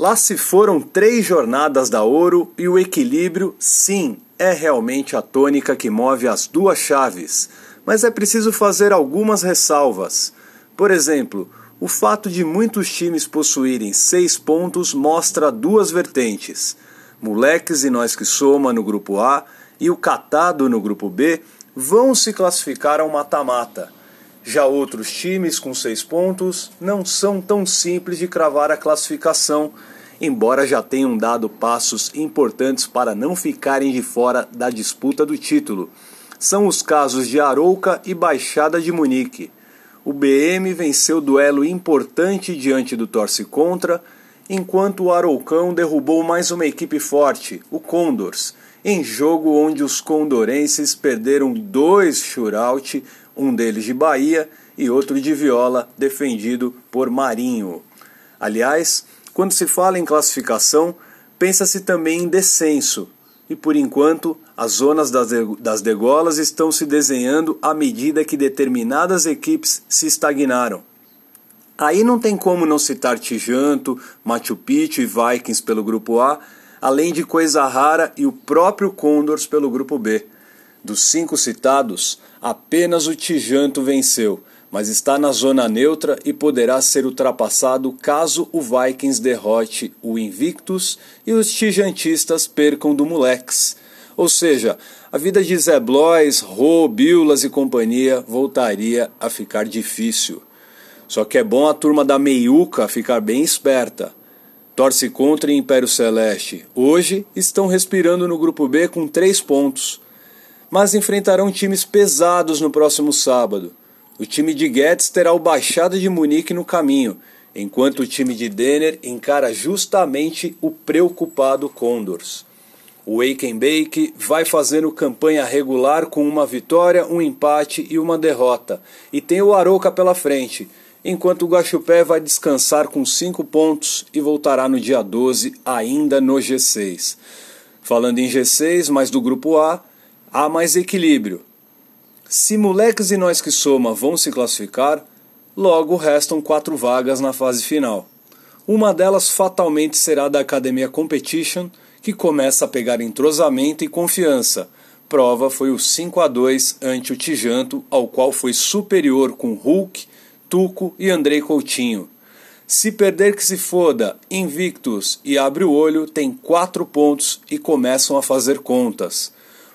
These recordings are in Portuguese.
Lá se foram três jornadas da Ouro e o equilíbrio, sim, é realmente a tônica que move as duas chaves. Mas é preciso fazer algumas ressalvas. Por exemplo, o fato de muitos times possuírem seis pontos mostra duas vertentes. Moleques e Nós que Soma no grupo A e o Catado no grupo B vão se classificar ao mata-mata. Já outros times com seis pontos não são tão simples de cravar a classificação, embora já tenham dado passos importantes para não ficarem de fora da disputa do título. São os casos de Arouca e Baixada de Munique. O BM venceu duelo importante diante do Torce Contra, enquanto o Aroucão derrubou mais uma equipe forte, o Condors, em jogo onde os condorenses perderam dois shootout um deles de Bahia e outro de Viola, defendido por Marinho. Aliás, quando se fala em classificação, pensa-se também em descenso, e por enquanto as zonas das degolas estão se desenhando à medida que determinadas equipes se estagnaram. Aí não tem como não citar Tijanto, Machu Picchu e Vikings pelo grupo A, além de Coisa Rara e o próprio Condors pelo grupo B. Dos cinco citados, apenas o Tijanto venceu, mas está na zona neutra e poderá ser ultrapassado caso o Vikings derrote o Invictus e os Tijantistas percam do Moleques. Ou seja, a vida de Zé Blois, Rô, Biulas e companhia voltaria a ficar difícil. Só que é bom a turma da Meiuca ficar bem esperta. Torce contra Império Celeste. Hoje estão respirando no grupo B com três pontos mas enfrentarão times pesados no próximo sábado. O time de Guedes terá o Baixada de Munique no caminho, enquanto o time de Denner encara justamente o preocupado Condors. O Wake Bake vai fazendo campanha regular com uma vitória, um empate e uma derrota, e tem o Aroca pela frente, enquanto o Guaxupé vai descansar com 5 pontos e voltará no dia 12 ainda no G6. Falando em G6, mas do grupo A, há mais equilíbrio. Se moleques e nós que soma vão se classificar, logo restam quatro vagas na fase final. Uma delas fatalmente será da Academia Competition, que começa a pegar entrosamento e confiança. Prova foi o 5 a 2 ante o Tijanto, ao qual foi superior com Hulk, Tuco e Andrei Coutinho. Se perder que se foda, Invictus e abre o olho tem quatro pontos e começam a fazer contas.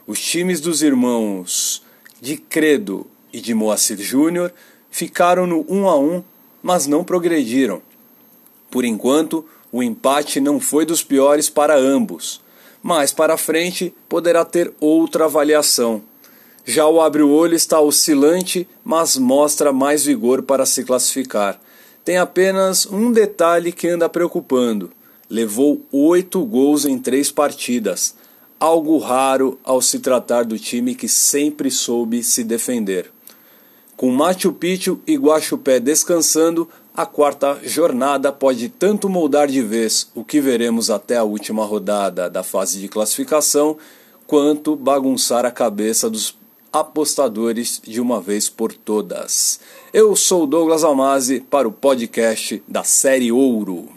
Os times dos irmãos de Credo e de Moacir Júnior ficaram no 1 a 1, mas não progrediram. Por enquanto, o empate não foi dos piores para ambos, mas para frente poderá ter outra avaliação. Já o Abre o Olho está oscilante, mas mostra mais vigor para se classificar. Tem apenas um detalhe que anda preocupando: levou oito gols em três partidas algo raro ao se tratar do time que sempre soube se defender. Com Machu Picchu e Guaxupé descansando, a quarta jornada pode tanto moldar de vez o que veremos até a última rodada da fase de classificação, quanto bagunçar a cabeça dos apostadores de uma vez por todas. Eu sou Douglas Almazi para o podcast da Série Ouro.